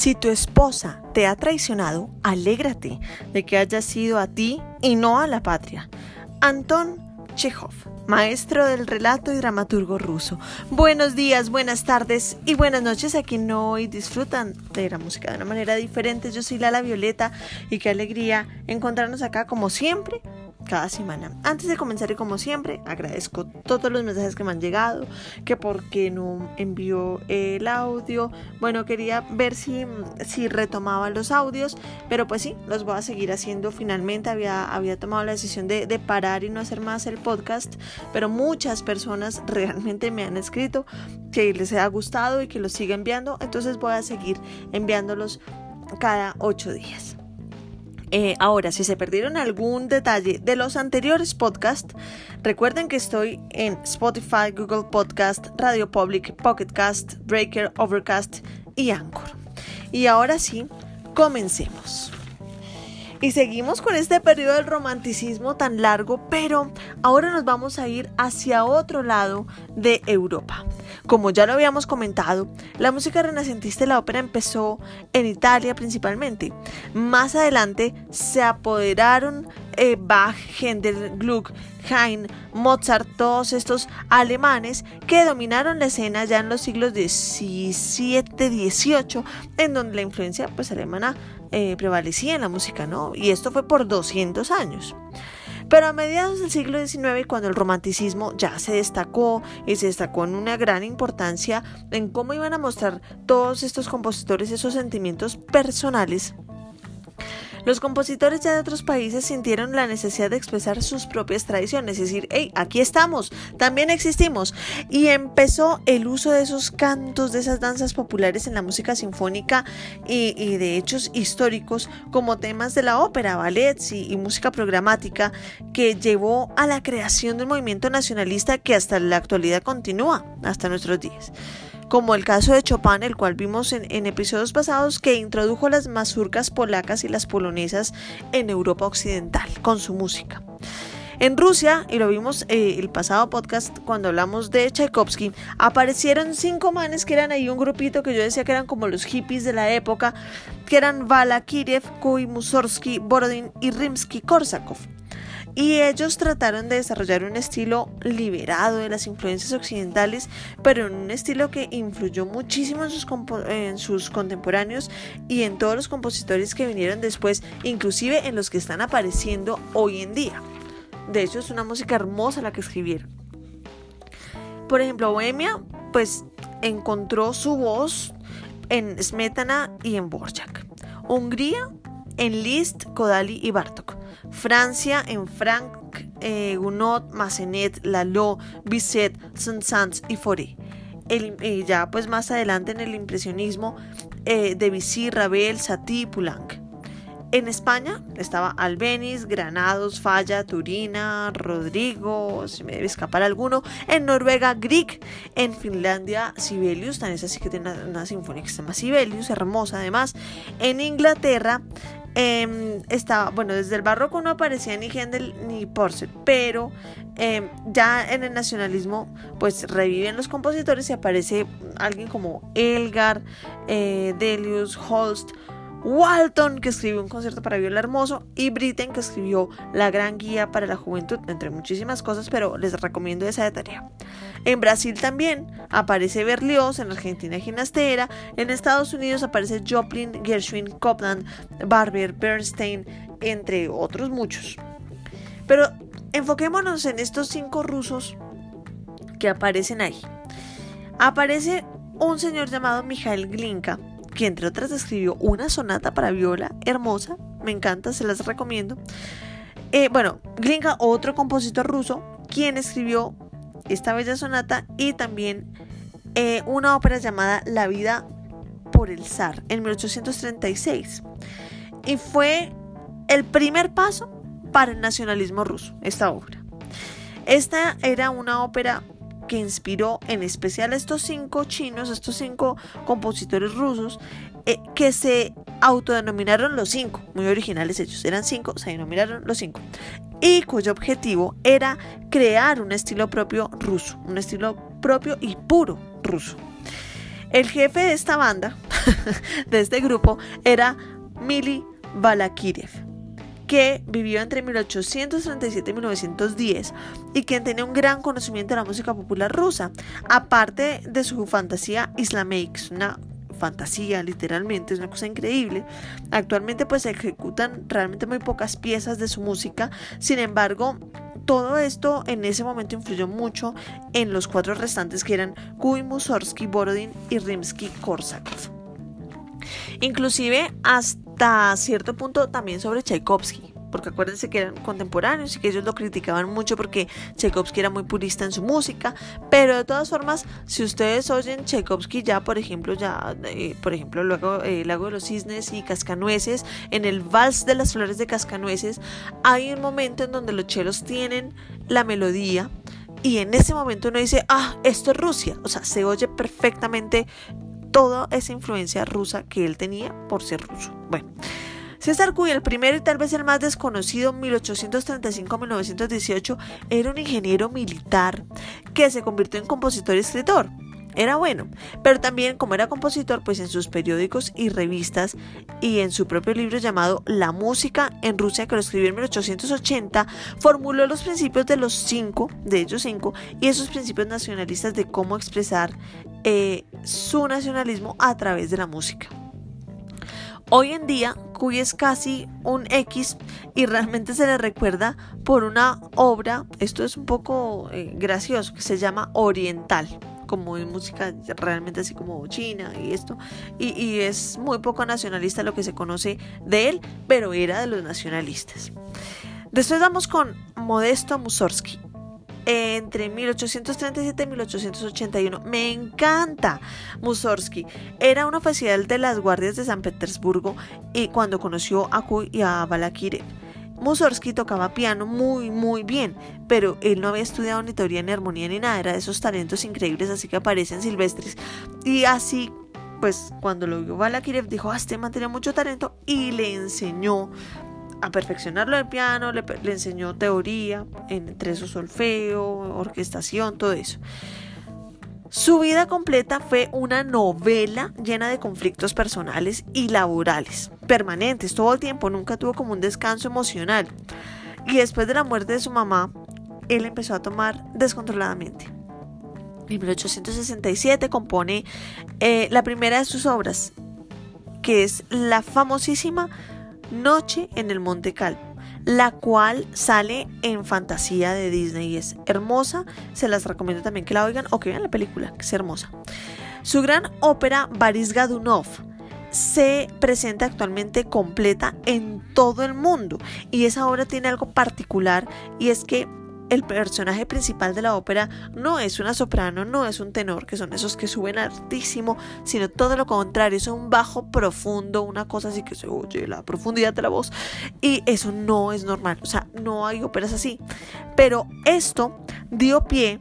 Si tu esposa te ha traicionado, alégrate de que haya sido a ti y no a la patria. Anton Chekhov, maestro del relato y dramaturgo ruso. Buenos días, buenas tardes y buenas noches a quien hoy disfrutan de la música de una manera diferente. Yo soy Lala Violeta y qué alegría encontrarnos acá como siempre cada semana. Antes de comenzar y como siempre, agradezco todos los mensajes que me han llegado, que por qué no envió el audio. Bueno, quería ver si, si retomaba los audios, pero pues sí, los voy a seguir haciendo. Finalmente había, había tomado la decisión de, parar y no hacer más el podcast, pero muchas personas realmente me han escrito que les ha gustado y que los siga enviando, entonces voy a seguir enviándolos cada ocho días. Eh, ahora, si se perdieron algún detalle de los anteriores podcasts, recuerden que estoy en Spotify, Google Podcast, Radio Public, Pocket Cast, Breaker, Overcast y Anchor. Y ahora sí, comencemos. Y seguimos con este periodo del romanticismo tan largo, pero ahora nos vamos a ir hacia otro lado de Europa. Como ya lo habíamos comentado, la música renacentista y la ópera empezó en Italia principalmente. Más adelante se apoderaron eh, Bach, Händel, Gluck, Haydn, Mozart, todos estos alemanes que dominaron la escena ya en los siglos XVII, XVIII, en donde la influencia pues, alemana eh, prevalecía en la música, ¿no? Y esto fue por 200 años. Pero a mediados del siglo XIX, cuando el romanticismo ya se destacó y se destacó en una gran importancia en cómo iban a mostrar todos estos compositores esos sentimientos personales, los compositores ya de otros países sintieron la necesidad de expresar sus propias tradiciones, es decir, hey, aquí estamos, también existimos. Y empezó el uso de esos cantos, de esas danzas populares en la música sinfónica y, de hechos históricos como temas de la ópera, ballets y, y música programática que llevó a la creación de un movimiento nacionalista que hasta la actualidad continúa, hasta nuestros días como el caso de Chopin, el cual vimos en, episodios pasados, que introdujo las mazurcas polacas y las polonesas en Europa Occidental con su música. En Rusia, y lo vimos eh, el pasado podcast cuando hablamos de Tchaikovsky, aparecieron cinco manes que eran ahí un grupito que yo decía que eran como los hippies de la época, que eran Vala Kiriev, Kuy, Mussorgsky, Borodin y Rimsky-Korsakov y ellos trataron de desarrollar un estilo liberado de las influencias occidentales, pero en un estilo que influyó muchísimo en sus, contemporáneos y en todos los compositores que vinieron después, inclusive en los que están apareciendo hoy en día. De hecho, es una música hermosa la que escribieron. Por ejemplo, Bohemia, pues encontró su voz en Smetana y en Borjak. Hungría en Liszt, Kodali y Bartok. Francia en Frank, eh, Gounod, Massenet, Lalo, Bisset, Saint-Saëns y Fauré. El, ya pues más adelante en el impresionismo eh, de Debussy, Ravel, Satie y Poulenc. En España estaba Albeniz, Granados, Falla, Turina, Rodrigo, si me debe escapar alguno. En Noruega, Grieg. En Finlandia, Sibelius, también es así que tiene una, una sinfonía que se llama Sibelius, hermosa además. En Inglaterra, eh, estaba, bueno, desde el barroco no aparecía ni Händel ni Porcel, pero em, ya en el nacionalismo pues reviven los compositores y aparece alguien como Elgar, eh, Delius, Holst, Walton, que escribió un concierto para viola hermoso, y Britten, que escribió La Gran Guía para la Juventud, entre muchísimas cosas, pero les recomiendo esa de tarea. En Brasil también aparece Berlioz, en Argentina Ginastera, en Estados Unidos aparece Joplin, Gershwin, Copland, Barber, Bernstein, entre otros muchos. Pero enfoquémonos en estos cinco rusos que aparecen ahí. Aparece un señor llamado Mikhail Glinka, que entre otras escribió una sonata para viola hermosa, me encanta, se las recomiendo. Eh, bueno, Glinka, otro compositor ruso, quien escribió esta bella sonata y también eh, una ópera llamada La vida por el zar en 1836. Y fue el primer paso para el nacionalismo ruso, esta obra. Esta era una ópera que inspiró en especial a estos cinco chinos, estos cinco compositores rusos, eh, que se autodenominaron los cinco, muy originales ellos, eran cinco, se denominaron los cinco, y cuyo objetivo era crear un estilo propio ruso, un estilo propio y puro ruso. El jefe de esta banda, de este grupo era Mili Balakirev, que vivió entre 1837 y 1910 y quien tenía un gran conocimiento de la música popular rusa, aparte de su fantasía islameic, una fantasía, literalmente, es una cosa increíble. Actualmente pues se ejecutan realmente muy pocas piezas de su música, sin embargo, todo esto en ese momento influyó mucho en los cuatro restantes que eran Kuy, Mussorgsky, Borodin y Rimsky-Korsakov. Inclusive hasta cierto punto también sobre Tchaikovsky porque acuérdense que eran contemporáneos y que ellos lo criticaban mucho porque Tchaikovsky era muy purista en su música, pero de todas formas, si ustedes oyen Tchaikovsky ya, por ejemplo, ya, eh, por ejemplo, luego el eh, Lago de los Cisnes y Cascanueces, en el Vals de las Flores de Cascanueces, hay un momento en donde los chelos tienen la melodía y en ese momento uno dice, ah, esto es Rusia, o sea, se oye perfectamente toda esa influencia rusa que él tenía por ser ruso. Bueno. César Cuy, el primero y tal vez el más desconocido, 1835-1918, era un ingeniero militar que se convirtió en compositor y escritor. Era bueno, pero también como era compositor, pues en sus periódicos y revistas y en su propio libro llamado La música en Rusia, que lo escribió en 1880, formuló los principios de los cinco, de ellos cinco, y esos principios nacionalistas de cómo expresar eh, su nacionalismo a través de la música. Hoy en día, Cuy es casi un X y realmente se le recuerda por una obra, esto es un poco eh, gracioso, que se llama Oriental como en música realmente así como china y esto, y, es muy poco nacionalista lo que se conoce de él, pero era de los nacionalistas. Después vamos con Modesto Mussorgsky entre 1837 y 1881. Me encanta Mussorgsky. Era un oficial de las guardias de San Petersburgo y cuando conoció a Kuy y a Balakirev. Mussorgsky tocaba piano muy muy bien, pero él no había estudiado ni teoría ni armonía ni nada, era de esos talentos increíbles así que aparecen silvestres. Y así, pues cuando lo vio Balakirev dijo, ah, este man mucho talento y le enseñó a perfeccionarlo del piano, le, enseñó teoría, entre su solfeo, orquestación, todo eso. Su vida completa fue una novela llena de conflictos personales y laborales, permanentes, todo el tiempo, nunca tuvo como un descanso emocional. Y después de la muerte de su mamá, él empezó a tomar descontroladamente. En 1867 compone eh, la primera de sus obras, que es la famosísima Noche en el Monte Calvo, la cual sale en fantasía de Disney y es hermosa. Se las recomiendo también que la oigan o que vean la película, que es hermosa. Su gran ópera Baris Gadunov se presenta actualmente completa en todo el mundo y esa obra tiene algo particular y es que el personaje principal de la ópera no es una soprano, no es un tenor, que son esos que suben altísimo, sino todo lo contrario, es un bajo profundo, una cosa así que se oye la profundidad de la voz. Y eso no es normal, o sea, no hay óperas así. Pero esto dio pie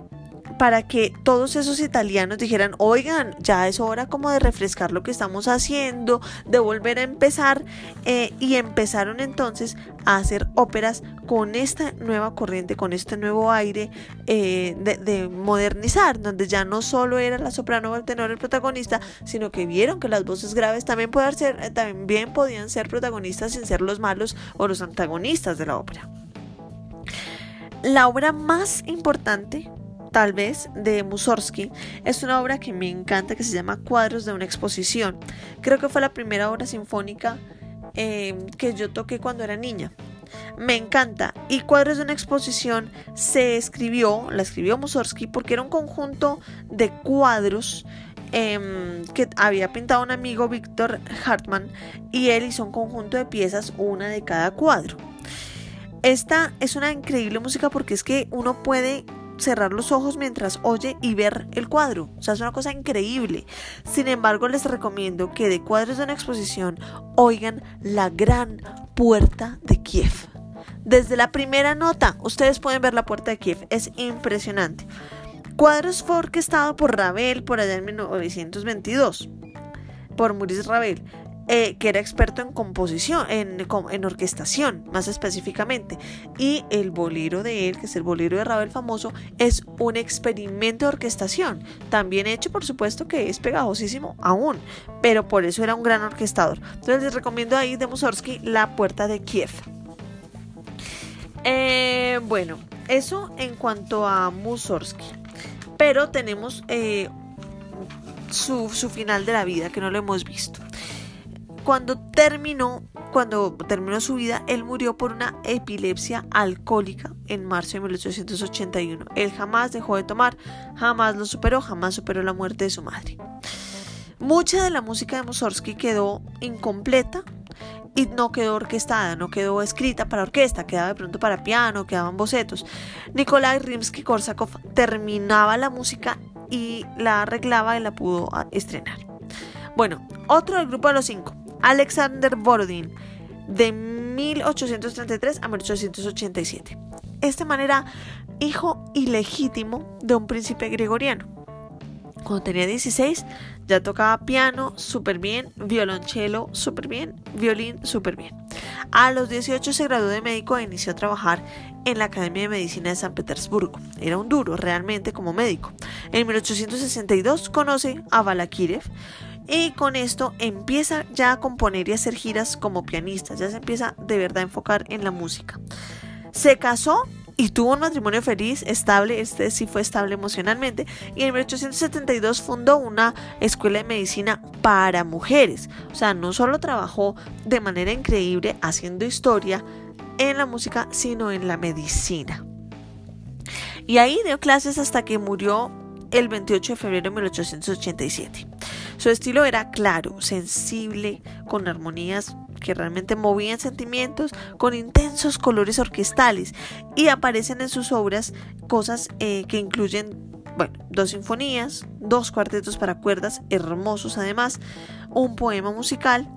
para que todos esos italianos dijeran, oigan, ya es hora como de refrescar lo que estamos haciendo, de volver a empezar, eh, y empezaron entonces a hacer óperas con esta nueva corriente, con este nuevo aire eh, de, modernizar, donde ya no solo era la soprano o el tenor el protagonista, sino que vieron que las voces graves también, ser, eh, también podían ser protagonistas sin ser los malos o los antagonistas de la ópera. La obra más importante tal vez, de Mussorgsky, es una obra que me encanta que se llama Cuadros de una exposición. Creo que fue la primera obra sinfónica eh, que yo toqué cuando era niña. Me encanta. Y Cuadros de una exposición se escribió, la escribió Mussorgsky porque era un conjunto de cuadros em, que había pintado un amigo Víctor Hartmann y él hizo un conjunto de piezas, una de cada cuadro. Esta es una increíble música porque es que uno puede cerrar los ojos mientras oye y ver el cuadro. O sea, es una cosa increíble. Sin embargo, les recomiendo que de cuadros de una exposición oigan la gran puerta de Kiev. Desde la primera nota, ustedes pueden ver la puerta de Kiev. Es impresionante. Cuadros fue orquestado por Ravel por allá en 1922. Por Maurice Ravel. Eh, que era experto en composición, en, orquestación más específicamente. Y el bolero de él, que es el bolero de Ravel famoso, es un experimento de orquestación, también hecho por supuesto que es pegajosísimo aún, pero por eso era un gran orquestador. Entonces les recomiendo ahí de Mussorgsky La Puerta de Kiev. Eh, bueno, eso en cuanto a Mussorgsky. Pero tenemos eh, su final de la vida, que no lo hemos visto cuando terminó, cuando terminó su vida, él murió por una epilepsia alcohólica en marzo de 1881. Él jamás dejó de tomar, jamás lo superó, jamás superó la muerte de su madre. Mucha de la música de Mussorgsky quedó incompleta y no quedó orquestada, no quedó escrita para orquesta, quedaba de pronto para piano, quedaban bocetos. Nikolai Rimsky-Korsakov terminaba la música y la arreglaba y la pudo estrenar. Bueno, otro del grupo de los cinco, Alexander Borodin, de 1833 a 1887. Este man era hijo ilegítimo de un príncipe gregoriano. Cuando tenía 16 ya tocaba piano súper bien, violonchelo súper bien, violín súper bien. A los 18 se graduó de médico e inició a trabajar en la Academia de Medicina de San Petersburgo. Era un duro realmente como médico. En 1862 conoce a Balakirev, y con esto empieza ya a componer y a hacer giras como pianista, ya se empieza de verdad a enfocar en la música. Se casó y tuvo un matrimonio feliz, estable, este sí fue estable emocionalmente, y en 1872 fundó una escuela de medicina para mujeres. O sea, no solo trabajó de manera increíble haciendo historia en la música, sino en la medicina. Y ahí dio clases hasta que murió el 28 de febrero de 1887. Su estilo era claro, sensible, con armonías que realmente movían sentimientos, con intensos colores orquestales y aparecen en sus obras cosas eh, que incluyen bueno, dos sinfonías, dos cuartetos para cuerdas hermosos además, un poema musical,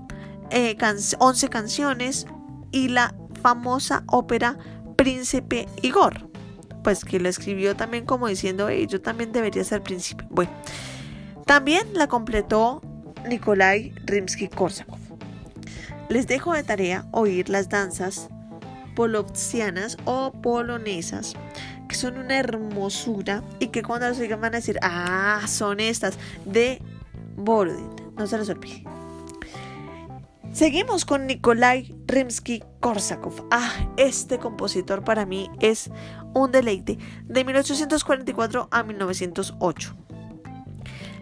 eh, 11 canciones y la famosa ópera Príncipe Igor pues que lo escribió también como diciendo, yo también debería ser príncipe. Bueno, también la completó Nikolai Rimsky-Korsakov. Les dejo de tarea oír las danzas polovtsianas o polonesas, que son una hermosura y que cuando las oigan van a decir, ah, son estas de Borodin. No se los olvide. Seguimos con Nikolai Rimsky-Korsakov. Ah, este compositor para mí es un deleite. De 1844 a 1908.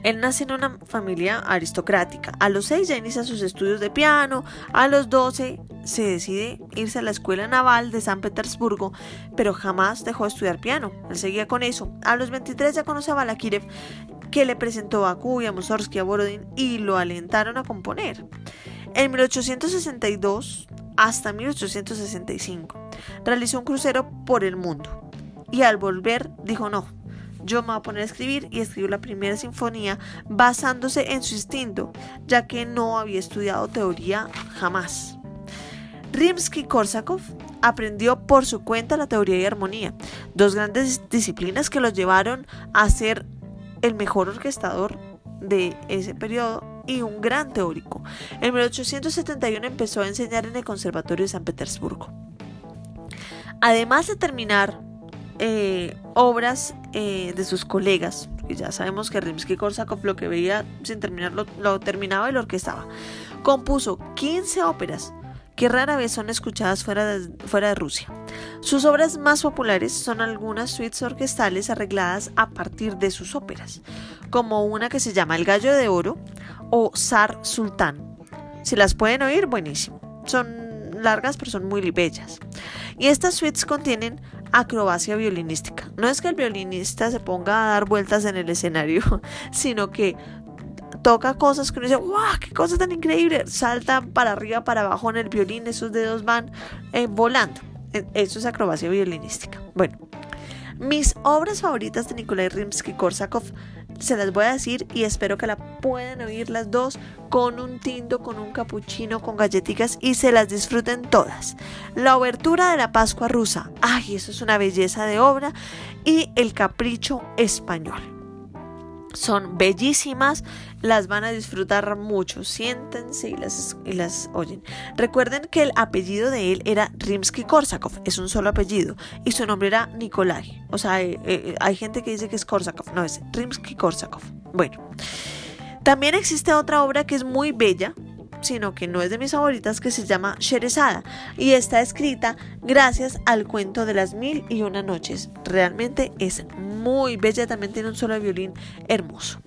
Él nace en una familia aristocrática. A los 6 ya inicia sus estudios de piano. A los 12 se decide irse a la Escuela Naval de San Petersburgo, pero jamás dejó de estudiar piano. Él seguía con eso. A los 23 ya conoce a Balakirev, que le presentó a y a Mussorgsky a Borodin y lo alentaron a componer. En 1862 hasta 1865 realizó un crucero por el mundo y al volver dijo no, yo me voy a poner a escribir y escribió la primera sinfonía basándose en su instinto, ya que no había estudiado teoría jamás. Rimsky-Korsakov aprendió por su cuenta la teoría y armonía, dos grandes disciplinas que lo llevaron a ser el mejor orquestador de ese periodo y un gran teórico. En 1871 empezó a enseñar en el Conservatorio de San Petersburgo. Además de terminar eh, obras eh, de sus colegas, y ya sabemos que Rimsky-Korsakov lo que veía sin terminar lo, terminaba y lo orquestaba, compuso 15 óperas que rara vez son escuchadas fuera de, fuera de Rusia. Sus obras más populares son algunas suites orquestales arregladas a partir de sus óperas, como una que se llama El Gallo de Oro o Zar Sultán. Si las pueden oír, buenísimo. Son largas, pero son muy bellas. Y estas suites contienen acrobacia violinística. No es que el violinista se ponga a dar vueltas en el escenario, sino que toca cosas que uno dice, ¡guau! ¡Qué cosa tan increíble! Salta para arriba, para abajo en el violín, esos dedos van eh, volando. E, eso es acrobacia violinística. Bueno, mis obras favoritas de Nikolai Rimsky-Korsakov se las voy a decir y espero que la puedan oír las dos con un tinto, con un capuchino, con galletitas y se las disfruten todas. La obertura de la Pascua rusa, ay, eso es una belleza de obra y el capricho español. Son bellísimas, las van a disfrutar mucho. Siéntense y las, y las oyen. Recuerden que el apellido de él era Rimsky-Korsakov, es un solo apellido, y su nombre era Nikolai. O sea, eh, eh, hay gente que dice que es Korsakov, no es Rimsky-Korsakov. Bueno, también existe otra obra que es muy bella, sino que no es de mis favoritas, que se llama Sherezada y está escrita gracias al cuento de las mil y una noches. Realmente es muy bella, también tiene un solo violín hermoso.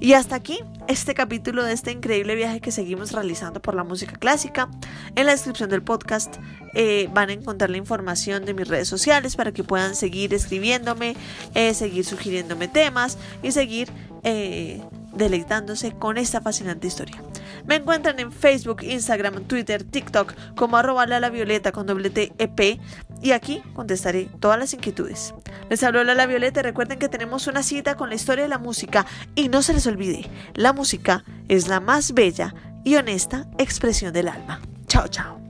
Y hasta aquí este capítulo de este increíble viaje que seguimos realizando por la música clásica. En la descripción del podcast eh, van a encontrar la información de mis redes sociales para que puedan seguir escribiéndome, eh, seguir sugiriéndome temas y seguir eh, deleitándose con esta fascinante historia. Me encuentran en Facebook, Instagram, Twitter, TikTok como arroba la violeta con doble T e y aquí contestaré todas las inquietudes. Les habló la Violeta y recuerden que tenemos una cita con la historia de la música y no se les olvide, la música es la más bella y honesta expresión del alma. Chao, chao.